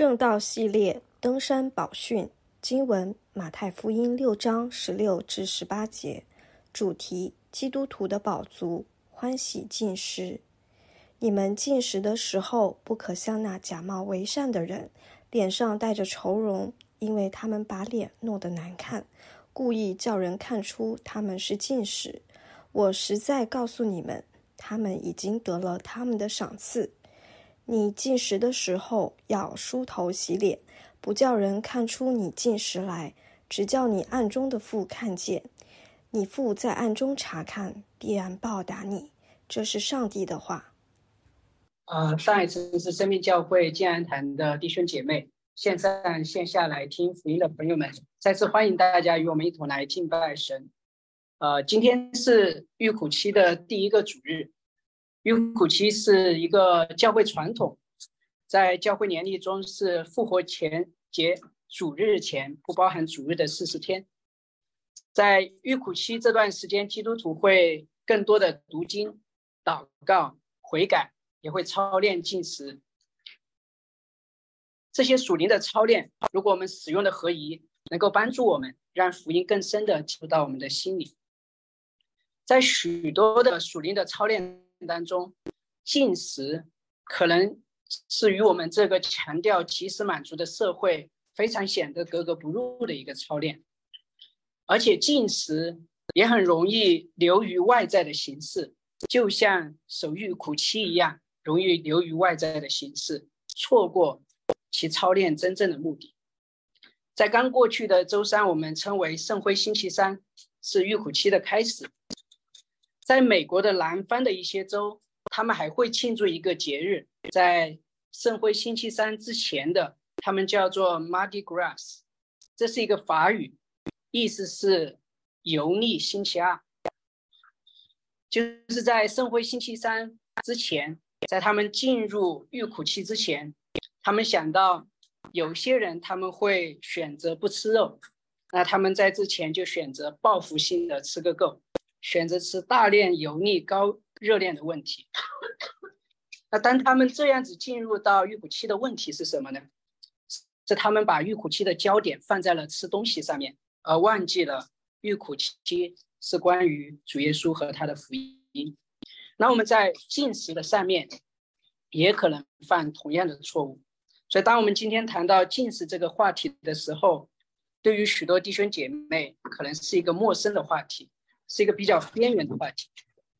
正道系列登山宝训经文：马太福音六章十六至十八节。主题：基督徒的宝足，欢喜进食。你们进食的时候，不可像那假冒为善的人，脸上带着愁容，因为他们把脸弄得难看，故意叫人看出他们是进食。我实在告诉你们，他们已经得了他们的赏赐。你进食的时候要梳头洗脸，不叫人看出你进食来，只叫你暗中的父看见。你父在暗中查看，必然报答你。这是上帝的话。呃，上一次是生命教会建安堂的弟兄姐妹，线上线下来听福音的朋友们，再次欢迎大家与我们一同来敬拜神。呃，今天是预苦期的第一个主日。预苦期是一个教会传统，在教会年历中是复活前节主日前，不包含主日的四十天。在预苦期这段时间，基督徒会更多的读经、祷告、悔改，也会操练进食。这些属灵的操练，如果我们使用的合宜，能够帮助我们让福音更深的进入到我们的心里。在许多的属灵的操练。当中，进食可能是与我们这个强调及时满足的社会非常显得格格不入的一个操练，而且进食也很容易流于外在的形式，就像守欲苦期一样，容易流于外在的形式，错过其操练真正的目的。在刚过去的周三，我们称为圣辉星期三，是欲苦期的开始。在美国的南方的一些州，他们还会庆祝一个节日，在圣灰星期三之前的，他们叫做 Mardi Gras，这是一个法语，意思是油腻星期二，就是在圣灰星期三之前，在他们进入欲苦期之前，他们想到有些人他们会选择不吃肉，那他们在之前就选择报复性的吃个够。选择吃大量油腻、高热量的问题。那当他们这样子进入到预苦期的问题是什么呢？是他们把预苦期的焦点放在了吃东西上面，而忘记了预苦期是关于主耶稣和他的福音。那我们在进食的上面也可能犯同样的错误。所以，当我们今天谈到进食这个话题的时候，对于许多弟兄姐妹可能是一个陌生的话题。是一个比较边缘的话题，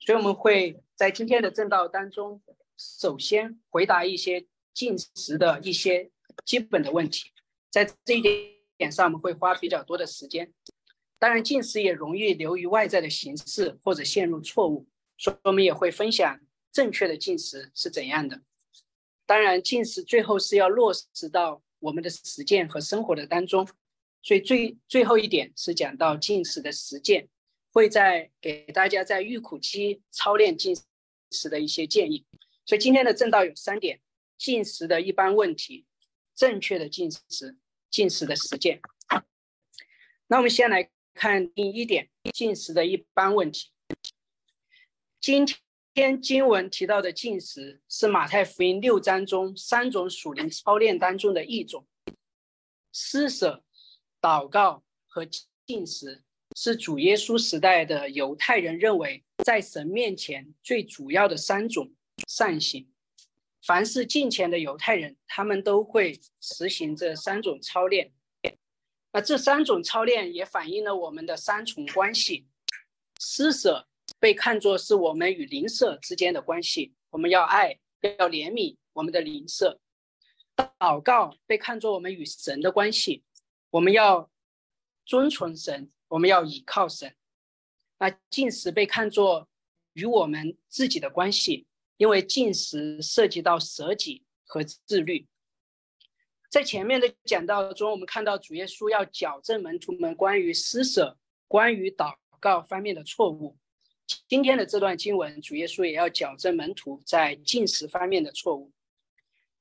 所以我们会在今天的正道当中，首先回答一些进食的一些基本的问题，在这一点点上我们会花比较多的时间。当然，进食也容易流于外在的形式或者陷入错误，所以我们也会分享正确的进食是怎样的。当然，进食最后是要落实到我们的实践和生活的当中，所以最最后一点是讲到进食的实践。会在给大家在预苦期操练进食的一些建议，所以今天的正道有三点：进食的一般问题，正确的进食，进食的实践。那我们先来看第一点，进食的一般问题。今天经文提到的进食是马太福音六章中三种属灵操练当中的一种，施舍、祷告和进食。是主耶稣时代的犹太人认为，在神面前最主要的三种善行。凡是敬虔的犹太人，他们都会实行这三种操练。那这三种操练也反映了我们的三重关系：施舍被看作是我们与邻舍之间的关系，我们要爱，要怜悯我们的邻舍；祷告被看作我们与神的关系，我们要遵从神。我们要倚靠神，那进食被看作与我们自己的关系，因为进食涉及到舍己和自律。在前面的讲道中，我们看到主耶稣要矫正门徒们关于施舍、关于祷告方面的错误。今天的这段经文，主耶稣也要矫正门徒在进食方面的错误。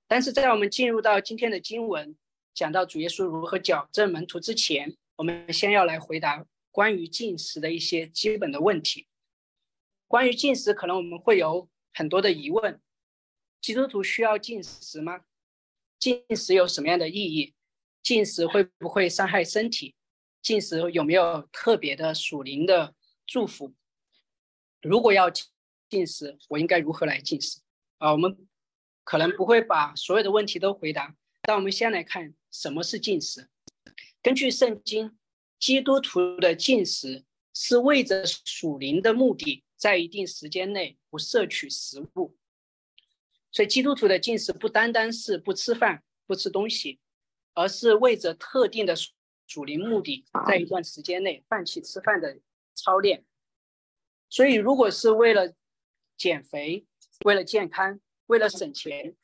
但是在我们进入到今天的经文，讲到主耶稣如何矫正门徒之前，我们先要来回答关于进食的一些基本的问题。关于进食，可能我们会有很多的疑问：基督徒需要进食吗？进食有什么样的意义？进食会不会伤害身体？进食有没有特别的属灵的祝福？如果要进食，我应该如何来进食？啊，我们可能不会把所有的问题都回答，但我们先来看什么是进食。根据圣经，基督徒的进食是为着属灵的目的，在一定时间内不摄取食物。所以，基督徒的进食不单单是不吃饭、不吃东西，而是为着特定的属灵目的，在一段时间内放弃吃饭的操练。所以，如果是为了减肥、为了健康、为了省钱，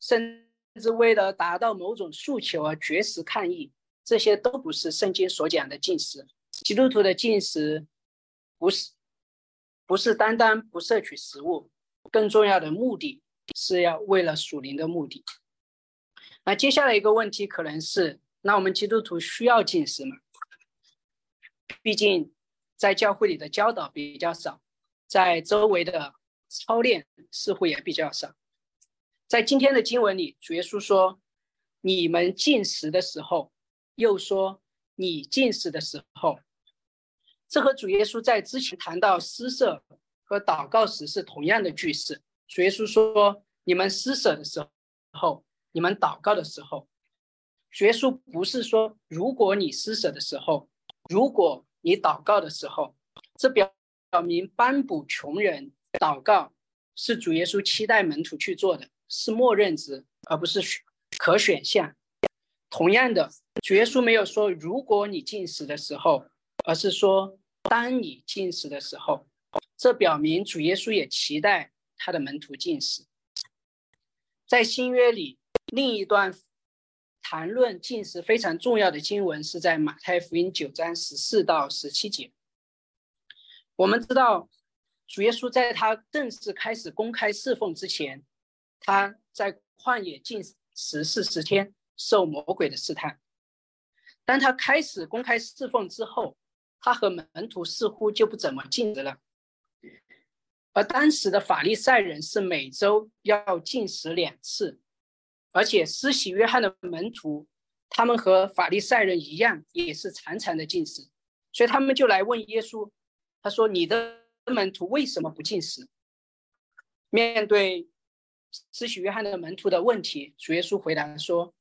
甚至为了达到某种诉求而绝食抗议，这些都不是圣经所讲的进食。基督徒的进食不是不是单单不摄取食物，更重要的目的是要为了属灵的目的。那接下来一个问题可能是：那我们基督徒需要进食吗？毕竟。在教会里的教导比较少，在周围的操练似乎也比较少。在今天的经文里，主耶稣说：“你们进食的时候，又说你进食的时候。”这和主耶稣在之前谈到施舍和祷告时是同样的句式。主耶稣说：“你们施舍的时候，你们祷告的时候。”主耶稣不是说如果你施舍的时候，如果。你祷告的时候，这表表明帮补穷人祷告是主耶稣期待门徒去做的，是默认值，而不是可选项。同样的，主耶稣没有说如果你进食的时候，而是说当你进食的时候。这表明主耶稣也期待他的门徒进食。在新约里，另一段。谈论进食非常重要的经文是在马太福音九章十四到十七节。我们知道，主耶稣在他正式开始公开侍奉之前，他在旷野进食四十天，受魔鬼的试探。当他开始公开侍奉之后，他和门徒似乎就不怎么进食了。而当时的法利赛人是每周要进食两次。而且施洗约翰的门徒，他们和法利赛人一样，也是常常的进食，所以他们就来问耶稣，他说：“你的门徒为什么不进食？”面对施洗约翰的门徒的问题，主耶稣回答说：“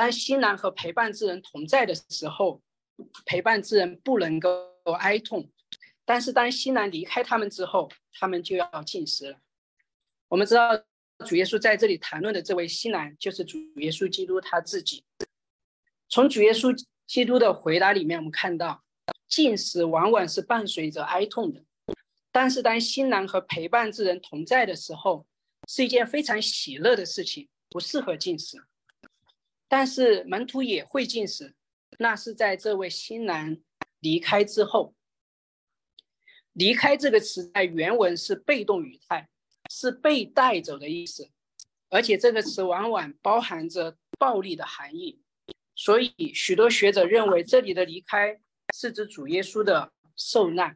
当新郎和陪伴之人同在的时候，陪伴之人不能够哀痛；但是当新郎离开他们之后，他们就要进食了。”我们知道。主耶稣在这里谈论的这位新郎，就是主耶稣基督他自己。从主耶稣基督的回答里面，我们看到，进食往往是伴随着哀痛的，但是当新郎和陪伴之人同在的时候，是一件非常喜乐的事情，不适合进食。但是门徒也会进食，那是在这位新郎离开之后。离开这个词在原文是被动语态。是被带走的意思，而且这个词往往包含着暴力的含义，所以许多学者认为这里的离开是指主耶稣的受难。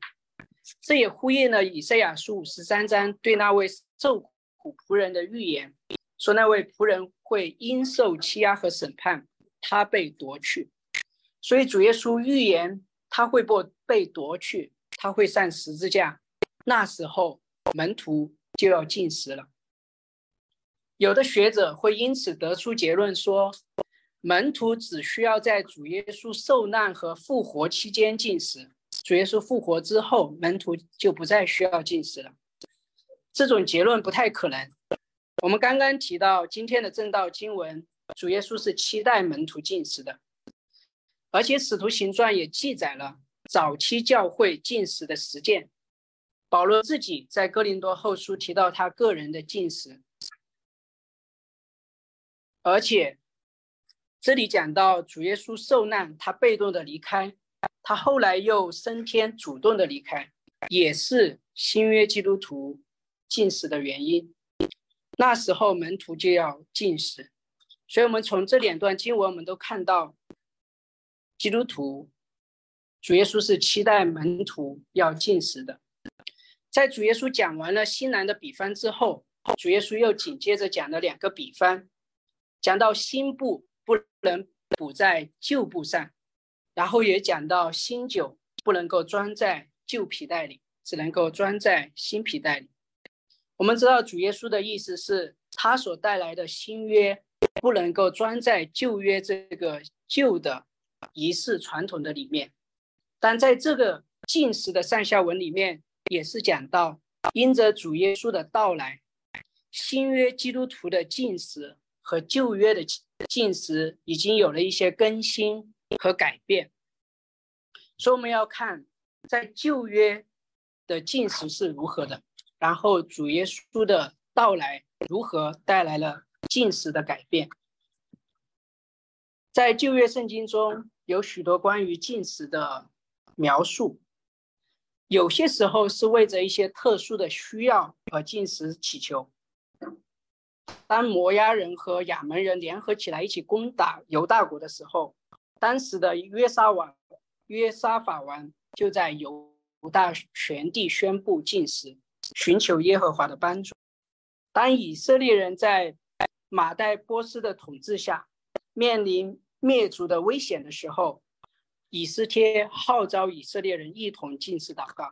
这也呼应了以赛亚书五十三章对那位受苦仆人的预言，说那位仆人会因受欺压和审判，他被夺去。所以主耶稣预言他会被被夺去，他会上十字架，那时候门徒。就要进食了。有的学者会因此得出结论说，门徒只需要在主耶稣受难和复活期间进食，主耶稣复活之后，门徒就不再需要进食了。这种结论不太可能。我们刚刚提到今天的正道经文，主耶稣是期待门徒进食的，而且使徒行传也记载了早期教会进食的实践。保罗自己在哥林多后书提到他个人的进食，而且这里讲到主耶稣受难，他被动的离开，他后来又升天，主动的离开，也是新约基督徒进食的原因。那时候门徒就要进食，所以我们从这两段经文，我们都看到基督徒主耶稣是期待门徒要进食的。在主耶稣讲完了新兰的比方之后，主耶稣又紧接着讲了两个比方，讲到新布不能补在旧布上，然后也讲到新酒不能够装在旧皮袋里，只能够装在新皮袋里。我们知道主耶稣的意思是，他所带来的新约不能够装在旧约这个旧的仪式传统的里面，但在这个进食的上下文里面，也是讲到因着主耶稣的到来，新约基督徒的进食和旧约的进食已经有了一些更新和改变，所以我们要看在旧约的进食是如何的。然后主耶稣的到来如何带来了进食的改变？在旧约圣经中有许多关于进食的描述，有些时候是为着一些特殊的需要而进食祈求。当摩押人和亚门人联合起来一起攻打犹大国的时候，当时的约沙王约沙法王就在犹大全地宣布禁食。寻求耶和华的帮助。当以色列人在马代波斯的统治下面临灭族的危险的时候，以斯帖号召以色列人一同进食祷告。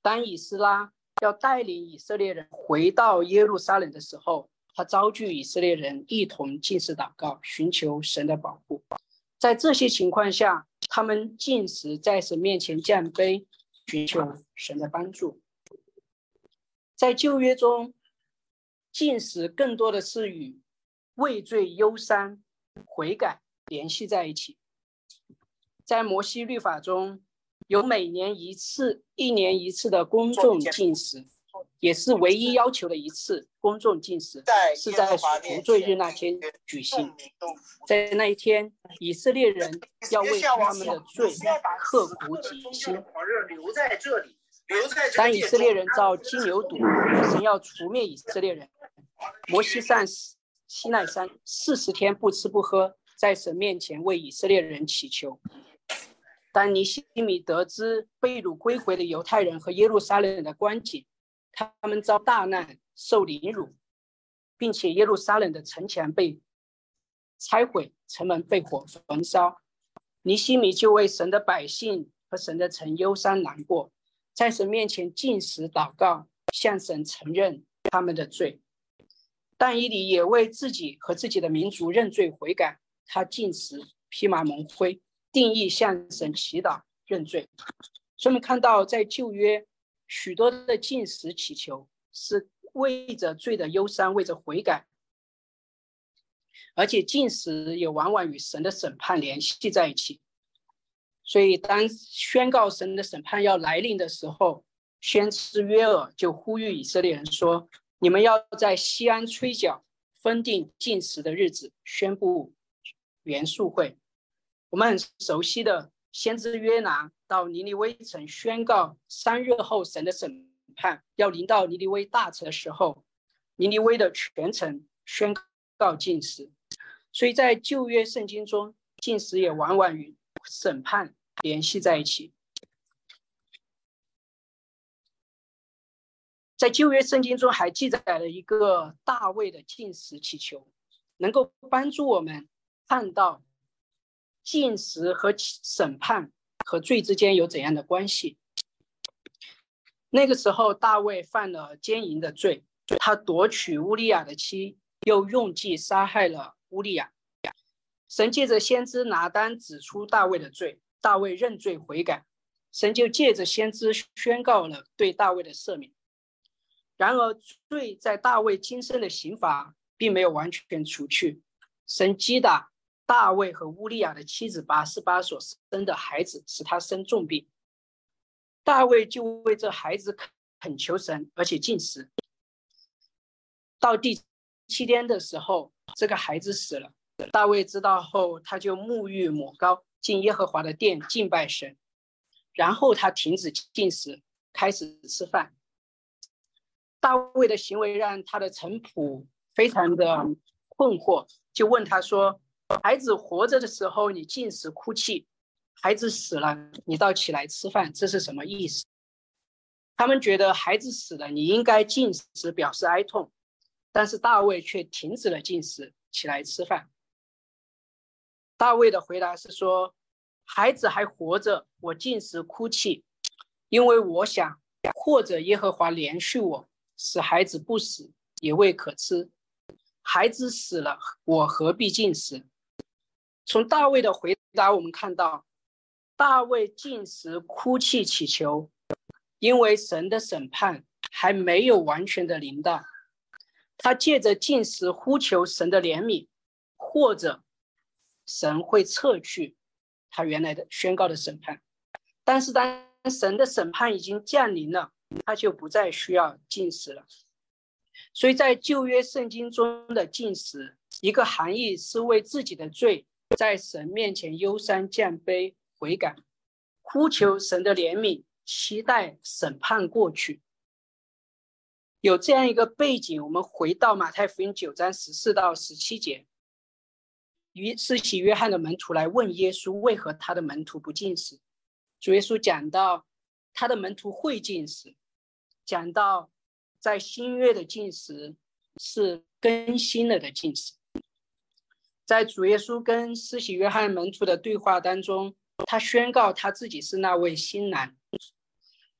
当以斯拉要带领以色列人回到耶路撒冷的时候，他召聚以色列人一同进食祷告，寻求神的保护。在这些情况下，他们进食在神面前降杯，寻求神的帮助。在旧约中，进食更多的是与畏罪、忧伤、悔改联系在一起。在摩西律法中，有每年一次、一年一次的公众进食，也是唯一要求的一次公众进食，是在赎罪日那天举行。在那一天，以色列人要为他们的罪刻骨铭心。当以色列人造金牛犊，神要除灭以色列人。摩西上西奈山四十天不吃不喝，在神面前为以色列人祈求。当尼西米得知被掳归回的犹太人和耶路撒冷的光景，他们遭大难、受凌辱，并且耶路撒冷的城墙被拆毁，城门被火焚烧，尼西米就为神的百姓和神的城忧伤难过。在神面前进食祷告，向神承认他们的罪。但以理也为自己和自己的民族认罪悔改。他进食，披麻蒙灰，定义向神祈祷认罪。所以我们看到，在旧约许多的进食祈求，是为着罪的忧伤，为着悔改。而且进食也往往与神的审判联系在一起。所以，当宣告神的审判要来临的时候，先知约尔就呼吁以色列人说：“你们要在西安吹角，分定禁食的日子，宣布元素会。”我们很熟悉的先知约拿到尼尼微城宣告三日后神的审判要临到尼尼微大城的时候，尼尼微的全城宣告禁食。所以在旧约圣经中，禁食也往往与审判联系在一起，在旧约圣经中还记载了一个大卫的进食祈求，能够帮助我们看到进食和审判和罪之间有怎样的关系。那个时候，大卫犯了奸淫的罪，他夺取乌利亚的妻，又用计杀害了乌利亚。神借着先知拿单指出大卫的罪，大卫认罪悔改，神就借着先知宣告了对大卫的赦免。然而，罪在大卫今生的刑罚并没有完全除去，神击打大卫和乌利亚的妻子拔示巴所生的孩子，使他生重病。大卫就为这孩子恳求神，而且进食。到第七天的时候，这个孩子死了。大卫知道后，他就沐浴抹膏，进耶和华的殿敬拜神，然后他停止进食，开始吃饭。大卫的行为让他的臣仆非常的困惑，就问他说：“孩子活着的时候你进食哭泣，孩子死了你倒起来吃饭，这是什么意思？”他们觉得孩子死了，你应该进食表示哀痛，但是大卫却停止了进食。起来吃饭。大卫的回答是说：“孩子还活着，我进食哭泣，因为我想，或者耶和华连续我，使孩子不死，也未可吃。孩子死了，我何必进食？”从大卫的回答，我们看到，大卫进食哭泣祈求，因为神的审判还没有完全的临到。他借着进食呼求神的怜悯，或者神会撤去他原来的宣告的审判。但是当神的审判已经降临了，他就不再需要进食了。所以在旧约圣经中的进食，一个含义是为自己的罪在神面前忧伤降杯悔改，呼求神的怜悯，期待审判过去。有这样一个背景，我们回到马太福音九章十四到十七节，于施洗约翰的门徒来问耶稣，为何他的门徒不进食？主耶稣讲到他的门徒会进食，讲到在新约的进食是更新了的进食。在主耶稣跟施洗约翰门徒的对话当中，他宣告他自己是那位新郎。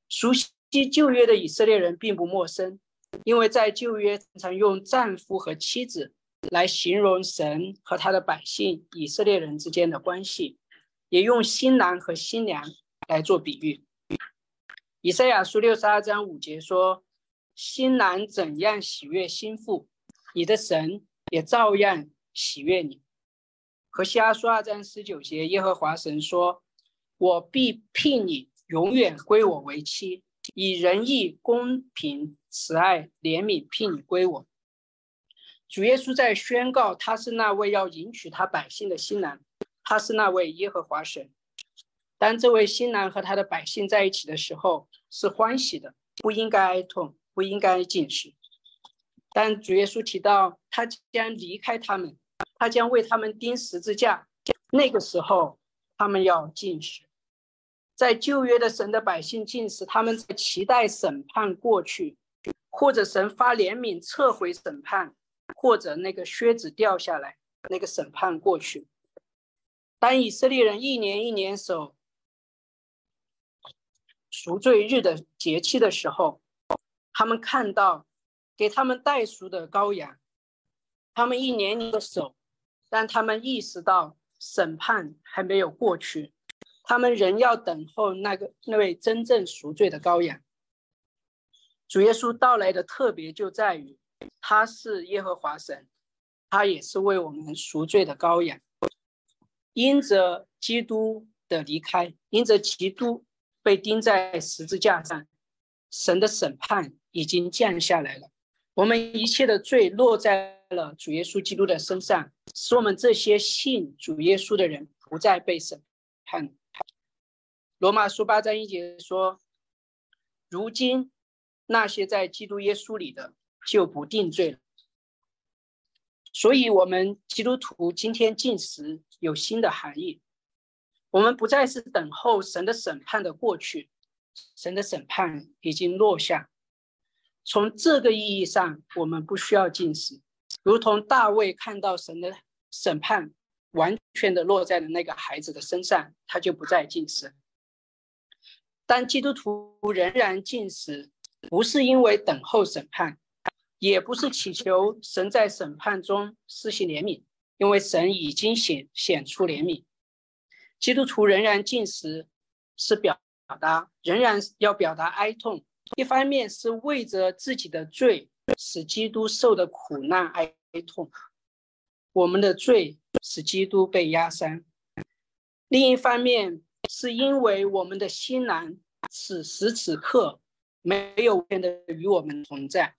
熟悉旧约的以色列人并不陌生。因为在旧约常常用丈夫和妻子来形容神和他的百姓以色列人之间的关系，也用新郎和新娘来做比喻。以赛亚书六十二章五节说：“新郎怎样喜悦新妇，你的神也照样喜悦你。”和西阿书二章十九节，耶和华神说：“我必聘你永远归我为妻。”以仁义、公平、慈爱、怜悯聘你归我。主耶稣在宣告，他是那位要迎娶他百姓的新郎，他是那位耶和华神。当这位新郎和他的百姓在一起的时候，是欢喜的，不应该哀痛，不应该进食。但主耶稣提到他将离开他们，他将为他们钉十字架，那个时候他们要进食。在旧约的神的百姓进食，他们在期待审判过去，或者神发怜悯撤回审判，或者那个靴子掉下来，那个审判过去。当以色列人一年一年守赎罪日的节气的时候，他们看到给他们代赎的羔羊，他们一年年的守，但他们意识到审判还没有过去。他们仍要等候那个那位真正赎罪的羔羊。主耶稣到来的特别就在于，他是耶和华神，他也是为我们赎罪的羔羊。因着基督的离开，因着基督被钉在十字架上，神的审判已经降下来了。我们一切的罪落在了主耶稣基督的身上，使我们这些信主耶稣的人不再被审判。罗马书八章一节说：“如今那些在基督耶稣里的就不定罪了。”所以，我们基督徒今天进食有新的含义。我们不再是等候神的审判的过去，神的审判已经落下。从这个意义上，我们不需要进食，如同大卫看到神的审判完全的落在了那个孩子的身上，他就不再进食。但基督徒仍然进食，不是因为等候审判，也不是祈求神在审判中施行怜悯，因为神已经显显出怜悯。基督徒仍然进食，是表达仍然要表达哀痛，一方面是为着自己的罪使基督受的苦难哀痛，我们的罪使基督被压伤；另一方面。是因为我们的心难此时此刻没有变得与我们同在。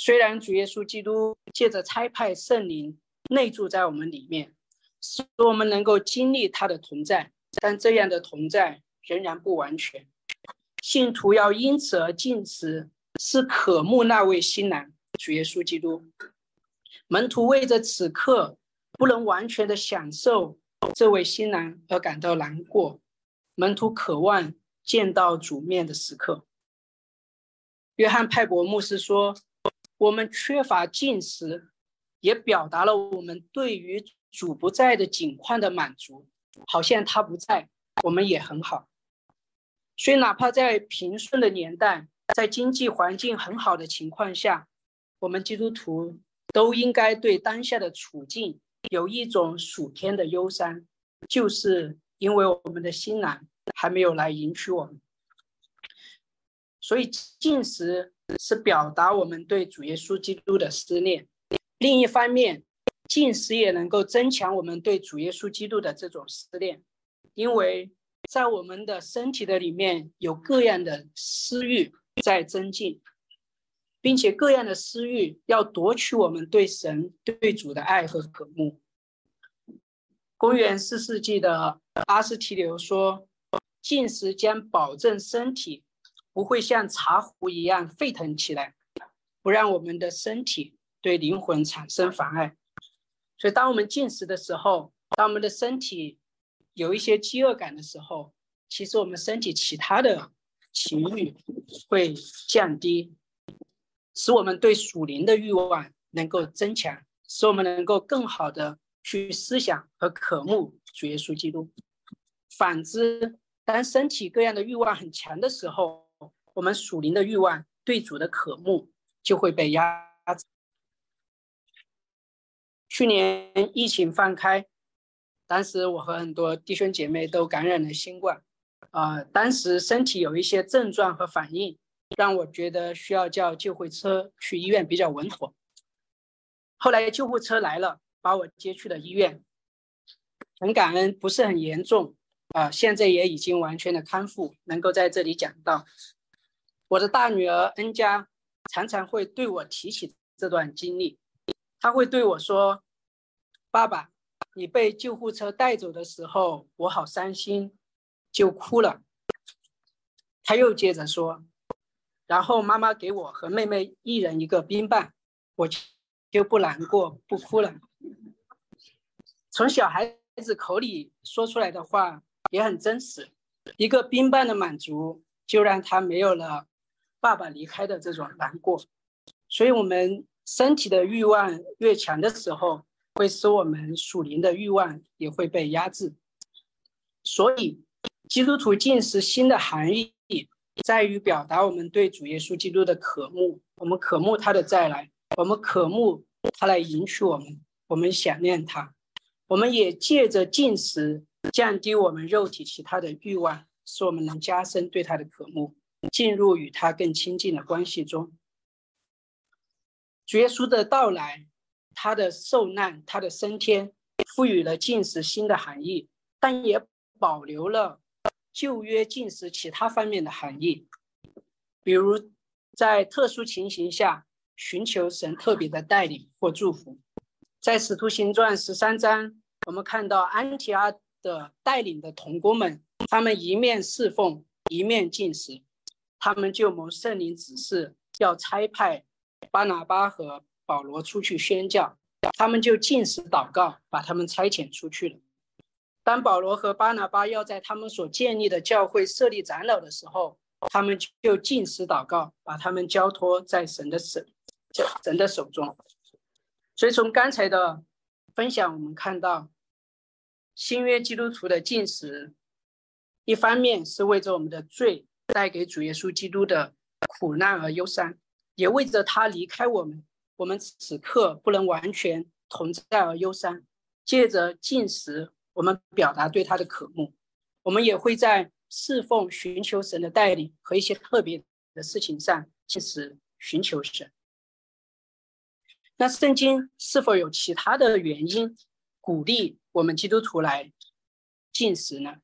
虽然主耶稣基督借着差派圣灵内住在我们里面，使我们能够经历他的同在，但这样的同在仍然不完全。信徒要因此而进食，是渴慕那位新郎主耶稣基督。门徒为着此刻不能完全的享受。这位新郎而感到难过，门徒渴望见到主面的时刻。约翰派伯牧师说：“我们缺乏进食，也表达了我们对于主不在的境况的满足，好像他不在，我们也很好。所以，哪怕在平顺的年代，在经济环境很好的情况下，我们基督徒都应该对当下的处境有一种属天的忧伤，就是因为我们的新郎还没有来迎娶我们。所以，进食是表达我们对主耶稣基督的思念；另一方面，进食也能够增强我们对主耶稣基督的这种思念，因为。在我们的身体的里面有各样的私欲在增进，并且各样的私欲要夺取我们对神对主的爱和渴慕。公元四世纪的阿斯提留说：“进食将保证身体不会像茶壶一样沸腾起来，不让我们的身体对灵魂产生妨碍。”所以，当我们进食的时候，当我们的身体。有一些饥饿感的时候，其实我们身体其他的情欲会降低，使我们对属灵的欲望能够增强，使我们能够更好的去思想和渴慕主耶稣基督。反之，当身体各样的欲望很强的时候，我们属灵的欲望对主的渴慕就会被压制。去年疫情放开。当时我和很多弟兄姐妹都感染了新冠，啊，当时身体有一些症状和反应，让我觉得需要叫救护车去医院比较稳妥。后来救护车来了，把我接去了医院，很感恩，不是很严重，啊，现在也已经完全的康复，能够在这里讲到。我的大女儿恩佳常常会对我提起这段经历，她会对我说：“爸爸。”你被救护车带走的时候，我好伤心，就哭了。她又接着说，然后妈妈给我和妹妹一人一个冰棒，我就不难过不哭了。从小孩子口里说出来的话也很真实，一个冰棒的满足就让他没有了爸爸离开的这种难过。所以，我们身体的欲望越强的时候。会使我们属灵的欲望也会被压制，所以基督徒进食新的含义在于表达我们对主耶稣基督的渴慕，我们渴慕他的再来，我们渴慕他来迎娶我们，我们想念他，我们也借着进食降低我们肉体其他的欲望，使我们能加深对他的渴慕，进入与他更亲近的关系中。耶稣的到来。他的受难，他的升天，赋予了进食新的含义，但也保留了旧约进食其他方面的含义，比如在特殊情形下寻求神特别的带领或祝福。在使徒行传十三章，我们看到安提阿的带领的童工们，他们一面侍奉，一面进食，他们就蒙圣灵指示，要差派巴拿巴和。保罗出去宣教，他们就进食祷告，把他们差遣出去了。当保罗和巴拿巴要在他们所建立的教会设立长老的时候，他们就进食祷告，把他们交托在神的手，神的手中。所以从刚才的分享，我们看到新约基督徒的进食，一方面是为着我们的罪带给主耶稣基督的苦难而忧伤，也为着他离开我们。我们此刻不能完全同在而忧伤，借着进食，我们表达对他的渴慕。我们也会在侍奉、寻求神的带领和一些特别的事情上进食寻求神。那圣经是否有其他的原因鼓励我们基督徒来进食呢？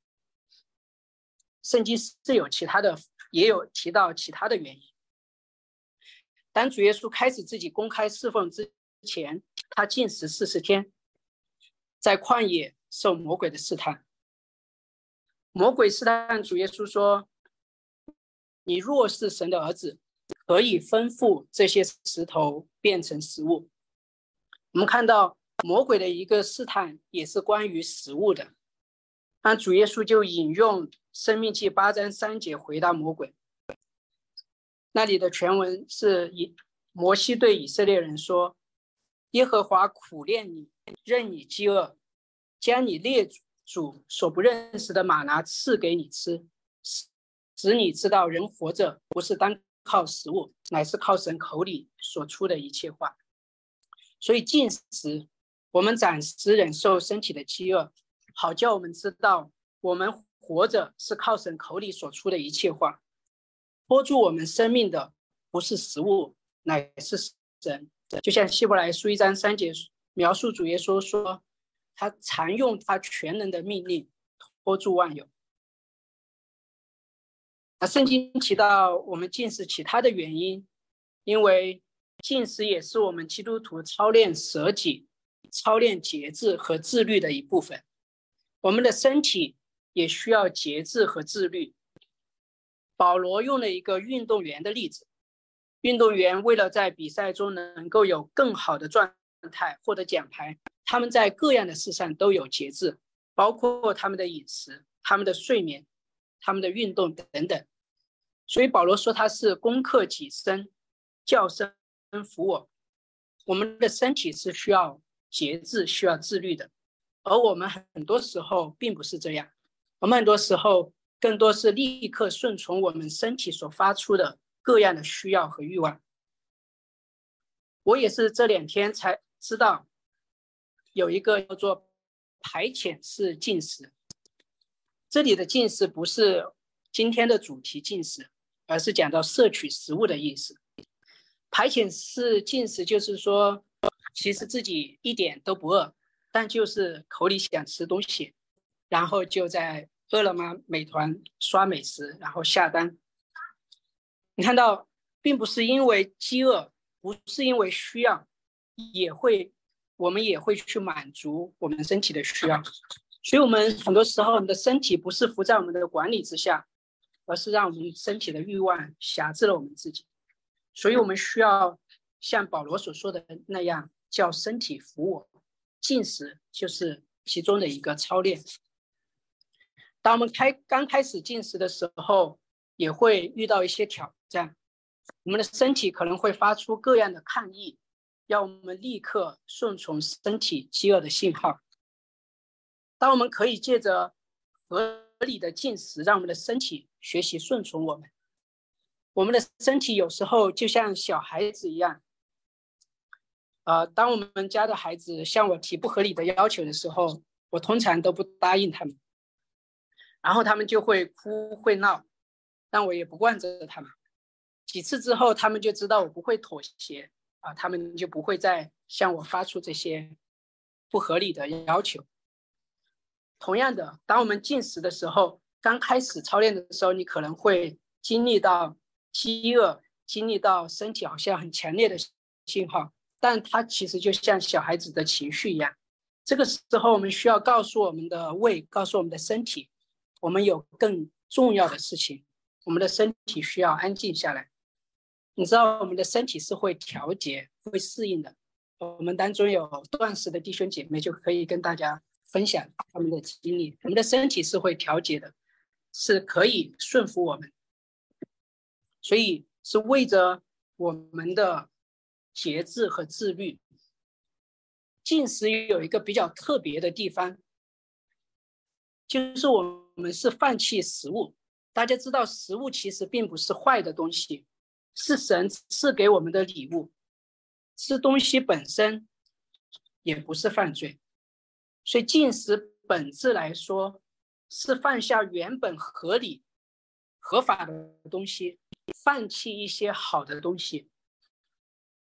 圣经是有其他的，也有提到其他的原因。当主耶稣开始自己公开侍奉之前，他禁食四十天，在旷野受魔鬼的试探。魔鬼试探主耶稣说：“你若是神的儿子，可以吩咐这些石头变成食物。”我们看到魔鬼的一个试探也是关于食物的，那主耶稣就引用《生命记》八章三节回答魔鬼。那里的全文是以摩西对以色列人说：“耶和华苦恋你，任你饥饿，将你列祖所不认识的马拿赐给你吃，使你知道人活着不是单靠食物，乃是靠神口里所出的一切话。所以进食，我们暂时忍受身体的饥饿，好叫我们知道我们活着是靠神口里所出的一切话。托住我们生命的不是食物，乃是神。就像希伯来书一章三节描述主耶稣说：“他常用他全能的命令托住万有。”那圣经提到我们进食其他的原因，因为进食也是我们基督徒操练舍己、操练节制和自律的一部分。我们的身体也需要节制和自律。保罗用了一个运动员的例子。运动员为了在比赛中能够有更好的状态，获得奖牌，他们在各样的事上都有节制，包括他们的饮食、他们的睡眠、他们的运动等等。所以保罗说他是攻克己身，叫身服我。我们的身体是需要节制、需要自律的，而我们很多时候并不是这样。我们很多时候更多是立刻顺从我们身体所发出的。各样的需要和欲望，我也是这两天才知道，有一个叫做排遣式进食。这里的进食不是今天的主题进食，而是讲到摄取食物的意思。排遣式进食就是说，其实自己一点都不饿，但就是口里想吃东西，然后就在饿了么、美团刷美食，然后下单。你看到，并不是因为饥饿，不是因为需要，也会，我们也会去满足我们身体的需要。所以，我们很多时候，我们的身体不是服在我们的管理之下，而是让我们身体的欲望辖制了我们自己。所以，我们需要像保罗所说的那样，叫身体服我。进食就是其中的一个操练。当我们开刚开始进食的时候，也会遇到一些挑战，我们的身体可能会发出各样的抗议，要我们立刻顺从身体饥饿的信号。当我们可以借着合理的进食，让我们的身体学习顺从我们。我们的身体有时候就像小孩子一样，呃，当我们家的孩子向我提不合理的要求的时候，我通常都不答应他们，然后他们就会哭会闹。但我也不惯着他们，几次之后，他们就知道我不会妥协啊，他们就不会再向我发出这些不合理的要求。同样的，当我们进食的时候，刚开始操练的时候，你可能会经历到饥饿，经历到身体好像很强烈的信号，但它其实就像小孩子的情绪一样。这个时候，我们需要告诉我们的胃，告诉我们的身体，我们有更重要的事情。我们的身体需要安静下来，你知道我们的身体是会调节、会适应的。我们当中有断食的弟兄姐妹就可以跟大家分享他们的经历。我们的身体是会调节的，是可以顺服我们，所以是为着我们的节制和自律。进食有一个比较特别的地方，就是我们是放弃食物。大家知道，食物其实并不是坏的东西，是神赐给我们的礼物。吃东西本身也不是犯罪，所以进食本质来说是放下原本合理、合法的东西，放弃一些好的东西。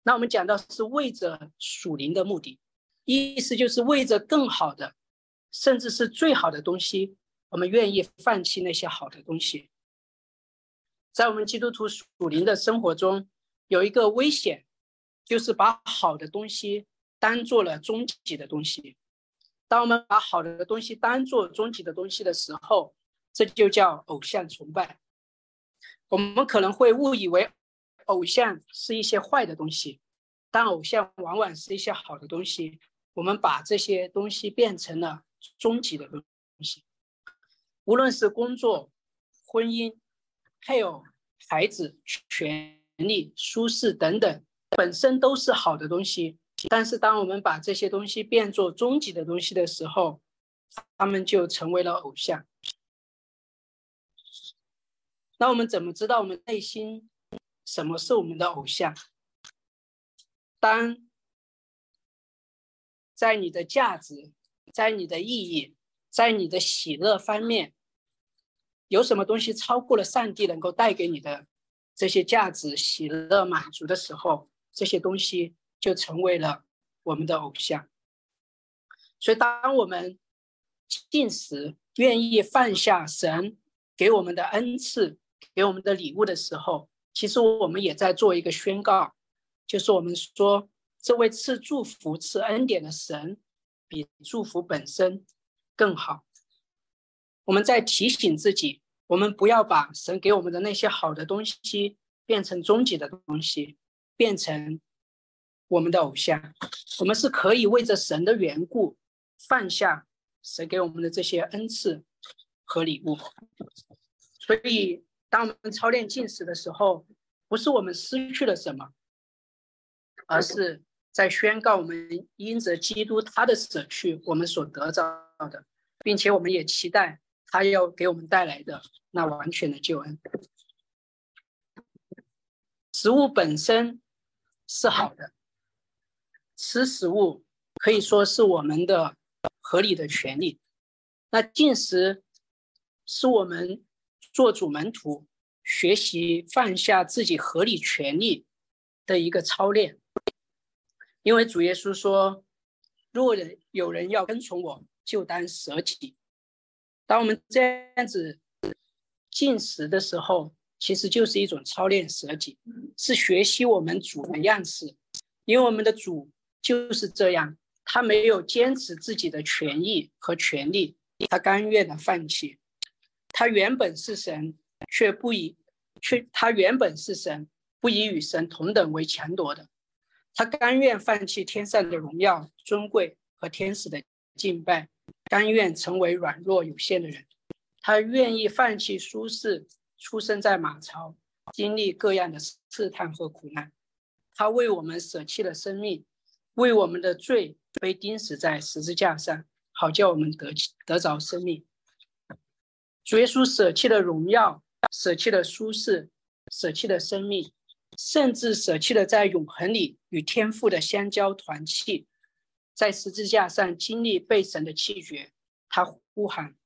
那我们讲到是为着属灵的目的，意思就是为着更好的，甚至是最好的东西。我们愿意放弃那些好的东西，在我们基督徒属灵的生活中，有一个危险，就是把好的东西当做了终极的东西。当我们把好的东西当做终极的东西的时候，这就叫偶像崇拜。我们可能会误以为偶像是一些坏的东西，但偶像往往是一些好的东西。我们把这些东西变成了终极的东西。无论是工作、婚姻、配偶、孩子、权利、舒适等等，本身都是好的东，西。但是当我们把这些东西变作终极的东西的时候，他们就成为了偶像。那我们怎么知道我们内心什么是我们的偶像？当在你的价值、在你的意义、在你的喜乐方面，有什么东西超过了上帝能够带给你的这些价值、喜乐、满足的时候，这些东西就成为了我们的偶像。所以，当我们进食，愿意放下神给我们的恩赐。给我们的礼物的时候，其实我们也在做一个宣告，就是我们说，这位赐祝福、赐恩典的神，比祝福本身更好。我们在提醒自己，我们不要把神给我们的那些好的东西变成终极的东西，变成我们的偶像。我们是可以为着神的缘故，放下神给我们的这些恩赐和礼物。所以。当我们操练进食的时候，不是我们失去了什么，而是在宣告我们因着基督他的舍去，我们所得到的，并且我们也期待他要给我们带来的那完全的救恩。食物本身是好的，吃食物可以说是我们的合理的权利。那进食是我们。做主门徒，学习放下自己合理权利的一个操练。因为主耶稣说：“若人有人要跟从我，就当舍己。”当我们这样子进食的时候，其实就是一种操练舍己，是学习我们主的样式。因为我们的主就是这样，他没有坚持自己的权益和权利，他甘愿的放弃。他原本是神，却不以却他原本是神，不以与神同等为强夺的。他甘愿放弃天上的荣耀、尊贵和天使的敬拜，甘愿成为软弱有限的人。他愿意放弃舒适，出生在马槽，经历各样的试探和苦难。他为我们舍弃了生命，为我们的罪被钉死在十字架上，好叫我们得得着生命。主耶稣舍弃了荣耀，舍弃了舒适，舍弃了生命，甚至舍弃了在永恒里与天父的相交团契，在十字架上经历被神的弃绝。他呼喊：“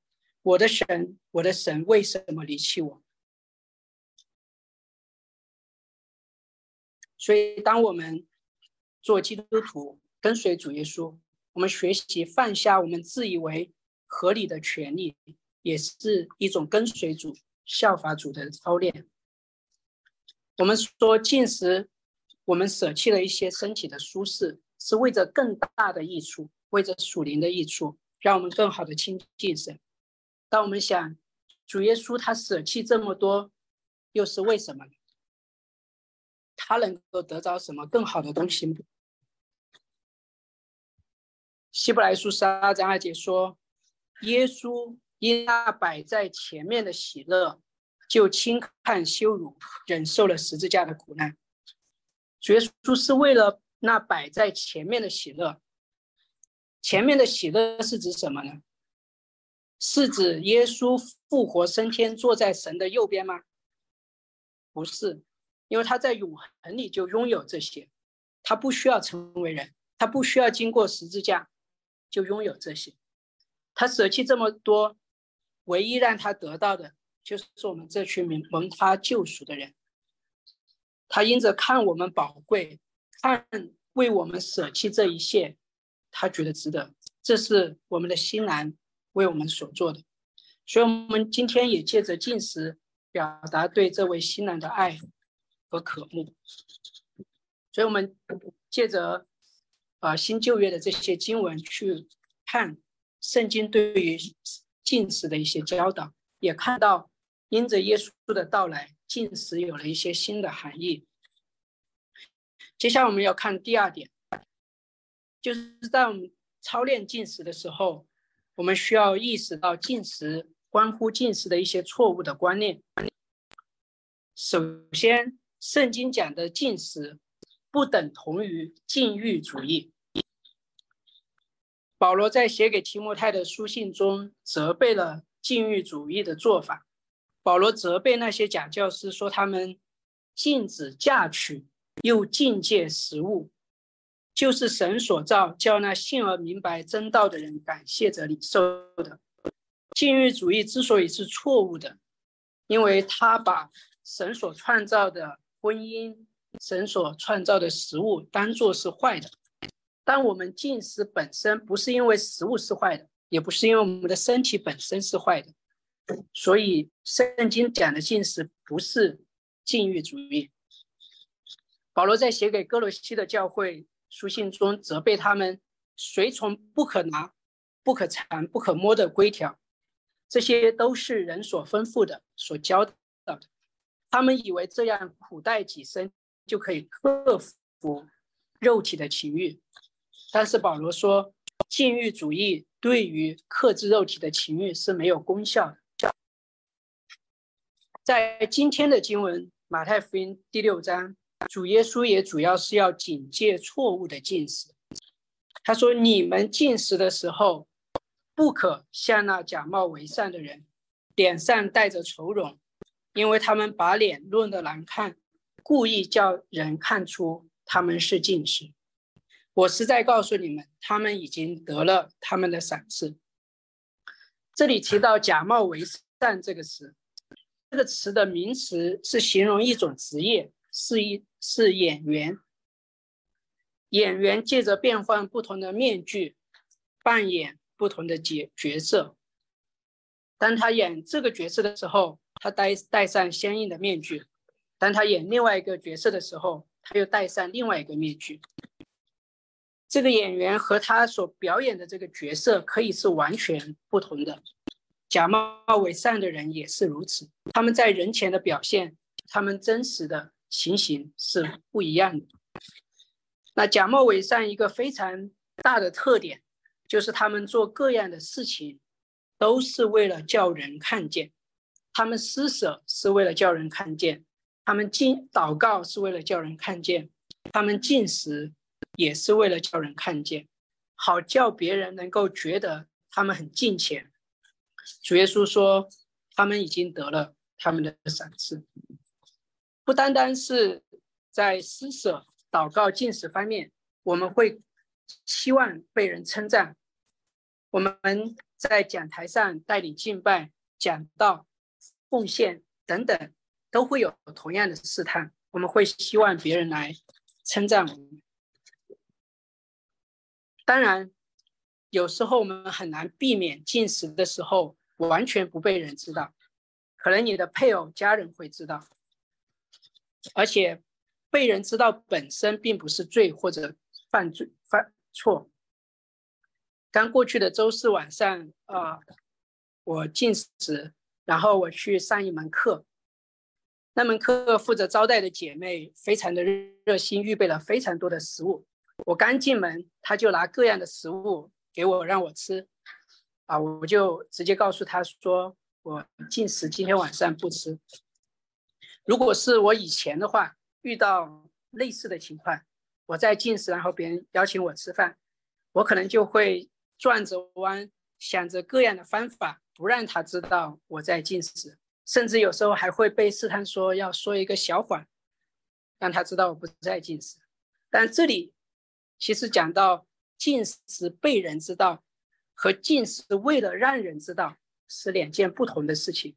我的神，我的神，为什么离弃我？”所以，当我们做基督徒，跟随主耶稣，我们学习放下我们自以为合理的权利。也是一种跟随主、效法主的操练。我们说进食，我们舍弃了一些身体的舒适，是为着更大的益处，为着属灵的益处，让我们更好的亲近神。当我们想主耶稣他舍弃这么多，又是为什么？他能够得着什么更好的东西吗？希伯来书十二章二节说，耶稣。因那摆在前面的喜乐，就轻看羞辱，忍受了十字架的苦难。主耶稣是为了那摆在前面的喜乐。前面的喜乐是指什么呢？是指耶稣复活升天，坐在神的右边吗？不是，因为他在永恒里就拥有这些，他不需要成为人，他不需要经过十字架就拥有这些，他舍弃这么多。唯一让他得到的，就是我们这群蒙蒙他救赎的人。他因着看我们宝贵，看为我们舍弃这一切，他觉得值得。这是我们的新郎为我们所做的。所以，我们今天也借着进食，表达对这位新郎的爱和渴慕。所以，我们借着啊新旧约的这些经文去看圣经对于。进食的一些教导，也看到因着耶稣的到来，进食有了一些新的含义。接下来我们要看第二点，就是在我们操练进食的时候，我们需要意识到进食关乎进食的一些错误的观念。首先，圣经讲的进食不等同于禁欲主义。保罗在写给提摩太的书信中责备了禁欲主义的做法。保罗责备那些假教师，说他们禁止嫁娶，又禁戒食物，就是神所造，叫那信而明白真道的人感谢着领受的。禁欲主义之所以是错误的，因为他把神所创造的婚姻、神所创造的食物当做是坏的。但我们进食本身不是因为食物是坏的，也不是因为我们的身体本身是坏的，所以圣经讲的进食不是禁欲主义。保罗在写给哥罗西的教会书信中责备他们随从不可拿、不可尝、不可摸的规条，这些都是人所吩咐的、所教导的。他们以为这样苦待己身就可以克服肉体的情欲。但是保罗说，禁欲主义对于克制肉体的情欲是没有功效的。在今天的经文《马太福音》第六章，主耶稣也主要是要警戒错误的进食。他说：“你们进食的时候，不可像那假冒为善的人，脸上带着愁容，因为他们把脸弄得难看，故意叫人看出他们是进食。”我是在告诉你们，他们已经得了他们的赏赐。这里提到“假冒为善”这个词，这个词的名词是形容一种职业，是一是演员。演员借着变换不同的面具，扮演不同的角角色。当他演这个角色的时候，他戴戴上相应的面具；当他演另外一个角色的时候，他又戴上另外一个面具。这个演员和他所表演的这个角色可以是完全不同的。假冒伪善的人也是如此，他们在人前的表现，他们真实的情形是不一样的。那假冒伪善一个非常大的特点，就是他们做各样的事情，都是为了叫人看见；他们施舍是为了叫人看见；他们进祷告是为了叫人看见；他们进食。也是为了叫人看见，好叫别人能够觉得他们很敬虔。主耶稣说，他们已经得了他们的赏赐，不单单是在施舍、祷告、进食方面，我们会希望被人称赞；我们在讲台上带领敬拜、讲道、奉献等等，都会有同样的试探。我们会希望别人来称赞我们。当然，有时候我们很难避免进食的时候完全不被人知道，可能你的配偶、家人会知道，而且被人知道本身并不是罪或者犯罪犯错。刚过去的周四晚上啊，我进食，然后我去上一门课，那门课负责招待的姐妹非常的热心，预备了非常多的食物。我刚进门，他就拿各样的食物给我让我吃，啊，我就直接告诉他说，我进食，今天晚上不吃。如果是我以前的话，遇到类似的情况，我在进食，然后别人邀请我吃饭，我可能就会转着弯，想着各样的方法，不让他知道我在进食，甚至有时候还会被试探说要说一个小谎，让他知道我不在进食。但这里。其实讲到进食被人知道，和进食为了让人知道是两件不同的事情。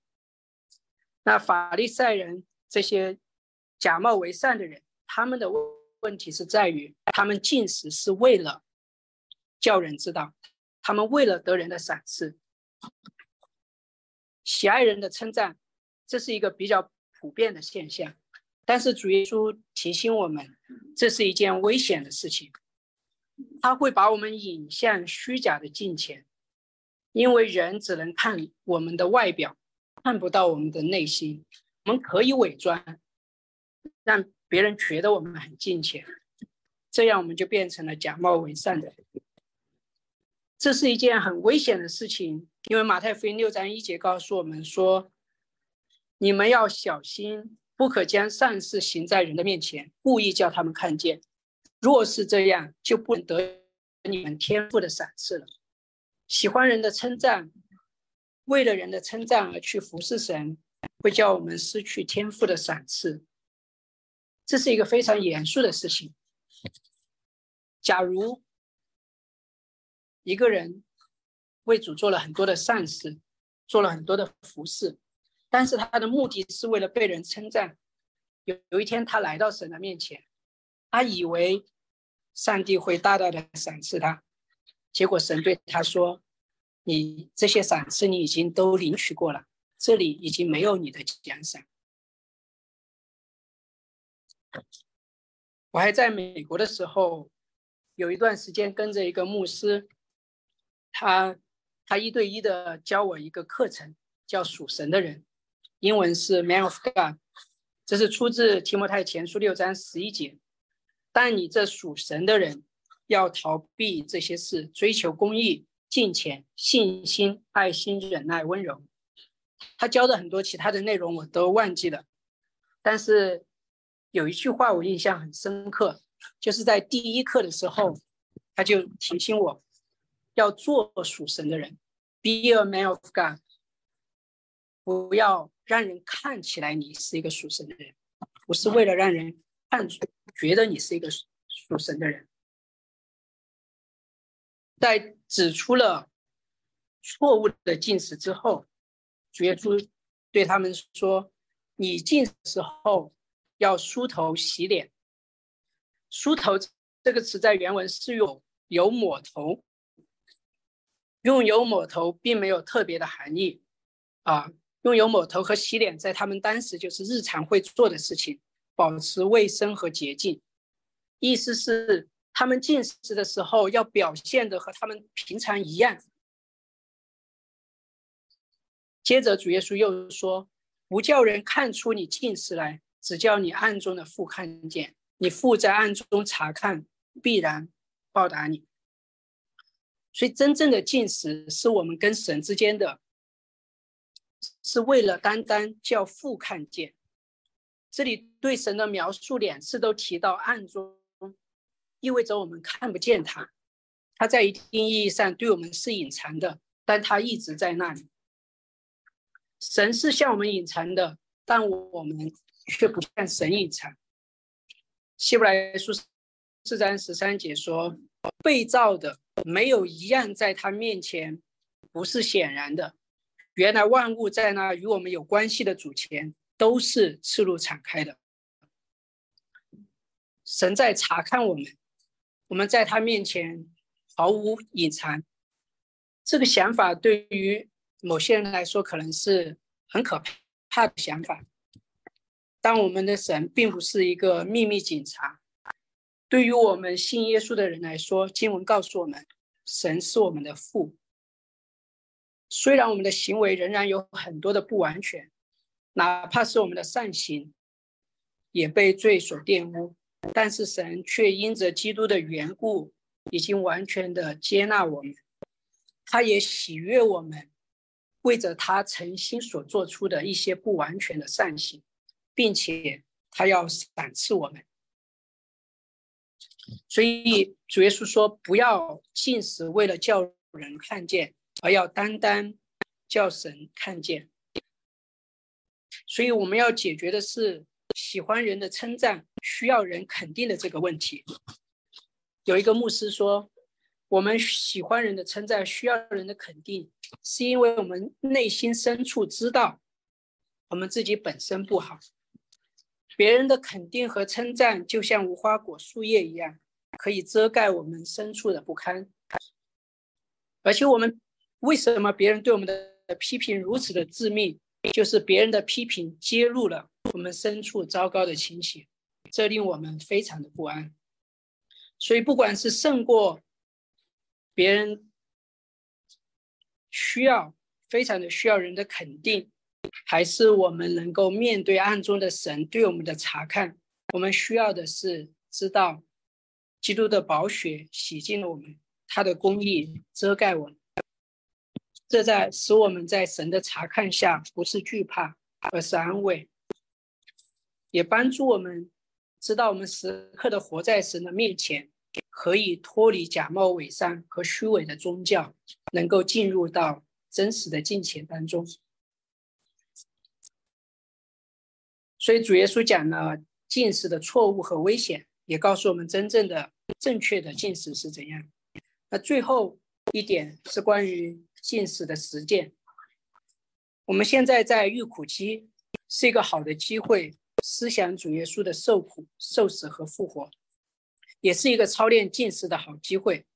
那法利赛人这些假冒为善的人，他们的问问题是在于，他们进食是为了叫人知道，他们为了得人的赏赐，喜爱人的称赞，这是一个比较普遍的现象。但是主耶稣提醒我们，这是一件危险的事情。他会把我们引向虚假的金钱，因为人只能看我们的外表，看不到我们的内心。我们可以伪装，让别人觉得我们很金钱，这样我们就变成了假冒伪善的。这是一件很危险的事情，因为马太福音六章一节告诉我们说：“你们要小心不可将善事行在人的面前，故意叫他们看见。若是这样，就不能得你们天赋的赏赐了。喜欢人的称赞，为了人的称赞而去服侍神，会叫我们失去天赋的赏赐。这是一个非常严肃的事情。假如一个人为主做了很多的善事，做了很多的服侍，但是他的目的是为了被人称赞。有有一天，他来到神的面前，他以为上帝会大大的赏赐他，结果神对他说：“你这些赏赐你已经都领取过了，这里已经没有你的奖赏。”我还在美国的时候。有一段时间跟着一个牧师，他他一对一的教我一个课程，叫属神的人，英文是 Man of God，这是出自提摩太前书六章十一节。但你这属神的人，要逃避这些事，追求公义、敬虔、信心、爱心、忍耐、温柔。他教的很多其他的内容我都忘记了，但是有一句话我印象很深刻。就是在第一课的时候，他就提醒我，要做属神的人，be a man of God，不要让人看起来你是一个属神的人，不是为了让人看出觉得你是一个属神的人。在指出了错误的进食之后，主耶稣对他们说：“你进食时候要梳头洗脸。”梳头这个词在原文是用油抹头，用油抹头并没有特别的含义啊。用油抹头和洗脸在他们当时就是日常会做的事情，保持卫生和洁净。意思是他们进食的时候要表现的和他们平常一样。接着主耶稣又说：“不叫人看出你进食来，只叫你暗中的父看见。”你父在暗中查看，必然报答你。所以，真正的进食是我们跟神之间的，是为了单单叫父看见。这里对神的描述两次都提到暗中，意味着我们看不见他，他在一定意义上对我们是隐藏的，但他一直在那里。神是向我们隐藏的，但我们却不向神隐藏。希伯来书四章十三节说：“被造的没有一样在他面前不是显然的。原来万物在那与我们有关系的主前都是赤露敞开的。神在查看我们，我们在他面前毫无隐藏。这个想法对于某些人来说可能是很可怕的想法。”但我们的神并不是一个秘密警察。对于我们信耶稣的人来说，经文告诉我们，神是我们的父。虽然我们的行为仍然有很多的不完全，哪怕是我们的善行也被罪所玷污，但是神却因着基督的缘故，已经完全的接纳我们。他也喜悦我们，为着他诚心所做出的一些不完全的善行。并且他要赏赐我们，所以主耶稣说：“不要进食为了叫人看见，而要单单叫神看见。”所以我们要解决的是喜欢人的称赞、需要人肯定的这个问题。有一个牧师说：“我们喜欢人的称赞，需要人的肯定，是因为我们内心深处知道我们自己本身不好。”别人的肯定和称赞，就像无花果树叶一样，可以遮盖我们深处的不堪。而且，我们为什么别人对我们的批评如此的致命？就是别人的批评揭露了我们深处糟糕的情形，这令我们非常的不安。所以，不管是胜过别人需要，非常的需要人的肯定。还是我们能够面对暗中的神对我们的查看，我们需要的是知道，基督的宝血洗净了我们，他的公义遮盖我们，这在使我们在神的查看下不是惧怕，而是安慰。也帮助我们知道我们时刻的活在神的面前，可以脱离假冒伪善和虚伪的宗教，能够进入到真实的敬虔当中。所以主耶稣讲了进食的错误和危险，也告诉我们真正的正确的进食是怎样。那最后一点是关于进食的实践。我们现在在遇苦期，是一个好的机会，思想主耶稣的受苦、受死和复活，也是一个操练进食的好机会。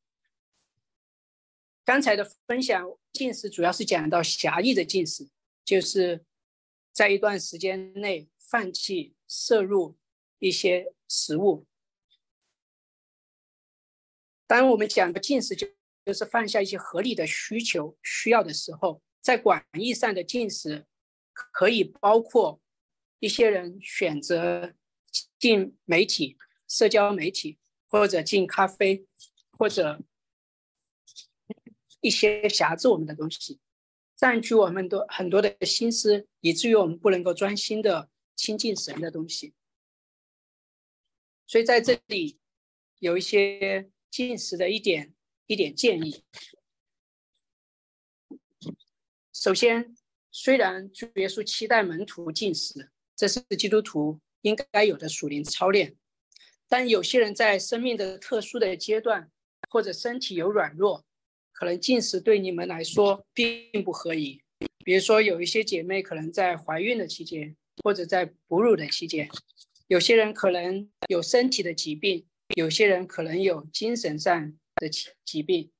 刚才的分享进食主要是讲到狭义的进食，就是在一段时间内。放弃摄入一些食物。当我们讲的进食，就就是放下一些合理的需求需要的时候，在广义上的进食，可以包括一些人选择进媒体、社交媒体，或者进咖啡，或者一些辖制我们的东西，占据我们的很多的心思，以至于我们不能够专心的。亲近神的东西，所以在这里有一些进食的一点一点建议。首先，虽然主耶稣期待门徒进食，这是基督徒应该有的属灵操练，但有些人在生命的特殊的阶段，或者身体有软弱，可能进食对你们来说并不合宜。比如说，有一些姐妹可能在怀孕的期间。或者在哺乳的期间，有些人可能有身体的疾病，有些人可能有精神上的疾疾病。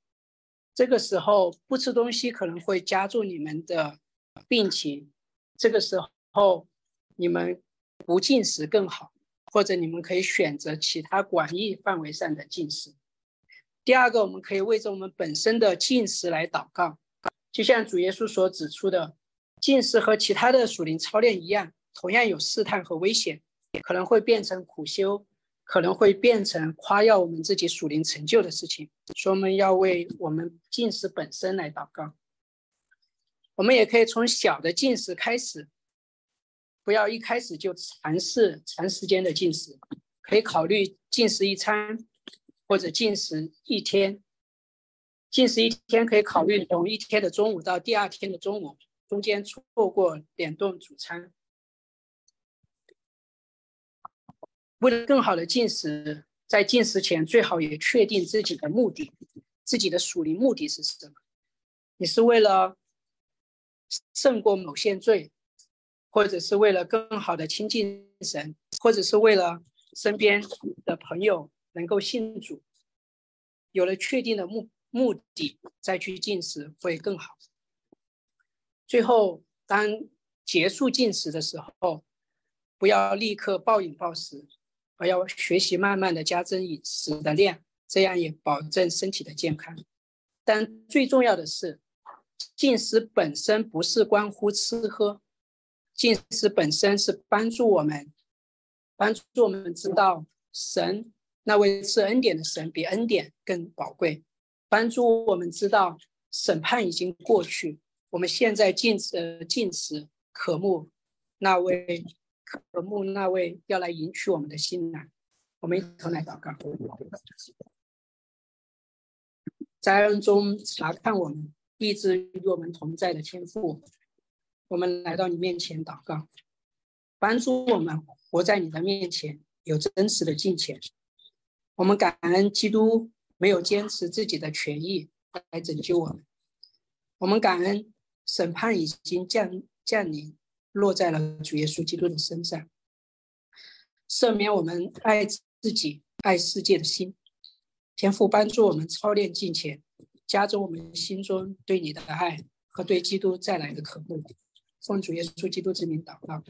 这个时候不吃东西可能会加重你们的病情。这个时候你们不进食更好，或者你们可以选择其他广义范围上的进食。第二个，我们可以为着我们本身的进食来祷告，就像主耶稣所指出的，进食和其他的属灵操练一样。同样有试探和危险，可能会变成苦修，可能会变成夸耀我们自己属灵成就的事情。所以我们要为我们进食本身来祷告。我们也可以从小的进食开始，不要一开始就尝试长时间的进食，可以考虑进食一餐，或者进食一天。进食一天可以考虑从一天的中午到第二天的中午，中间错过两顿主餐。为了更好的进食，在进食前最好也确定自己的目的，自己的属灵目的是什么？你是为了胜过某些罪，或者是为了更好的亲近神，或者是为了身边的朋友能够信主？有了确定的目目的，再去进食会更好。最后，当结束进食的时候，不要立刻暴饮暴食。而要学习慢慢的加增饮食的量，这样也保证身体的健康。但最重要的是，进食本身不是关乎吃喝，进食本身是帮助我们，帮助我们知道神那位是恩典的神比恩典更宝贵，帮助我们知道审判已经过去，我们现在进呃进食渴慕那位。渴慕那位要来迎娶我们的新郎，我们一同来祷告，在恩中查看我们，一直与我们同在的天赋，我们来到你面前祷告，帮助我们活在你的面前，有真实的敬虔。我们感恩基督没有坚持自己的权益来拯救我们，我们感恩审判已经降降临。落在了主耶稣基督的身上，赦免我们爱自己、爱世界的心。天父帮助我们操练敬虔，加重我们心中对你的爱和对基督再来的渴慕。奉主耶稣基督之名祷告。